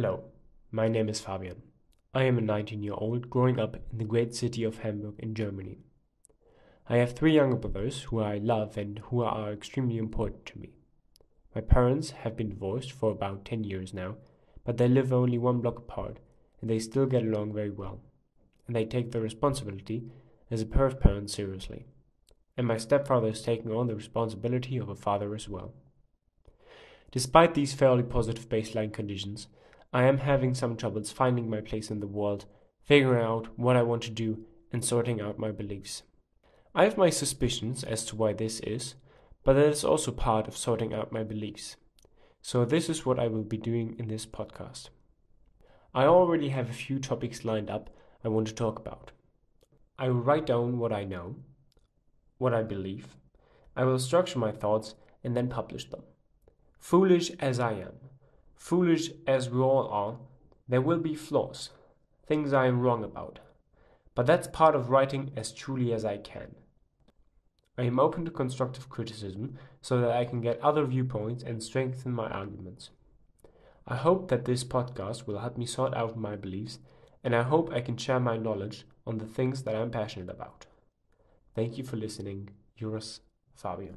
Hello, my name is Fabian. I am a 19 year old growing up in the great city of Hamburg in Germany. I have three younger brothers who I love and who are extremely important to me. My parents have been divorced for about 10 years now, but they live only one block apart and they still get along very well. And they take their responsibility as a pair of parents seriously. And my stepfather is taking on the responsibility of a father as well. Despite these fairly positive baseline conditions, I am having some troubles finding my place in the world, figuring out what I want to do, and sorting out my beliefs. I have my suspicions as to why this is, but that is also part of sorting out my beliefs. So, this is what I will be doing in this podcast. I already have a few topics lined up I want to talk about. I will write down what I know, what I believe, I will structure my thoughts, and then publish them. Foolish as I am, foolish as we all are, there will be flaws, things I am wrong about. But that's part of writing as truly as I can. I am open to constructive criticism so that I can get other viewpoints and strengthen my arguments. I hope that this podcast will help me sort out my beliefs, and I hope I can share my knowledge on the things that I'm passionate about. Thank you for listening. Yours, Fabian.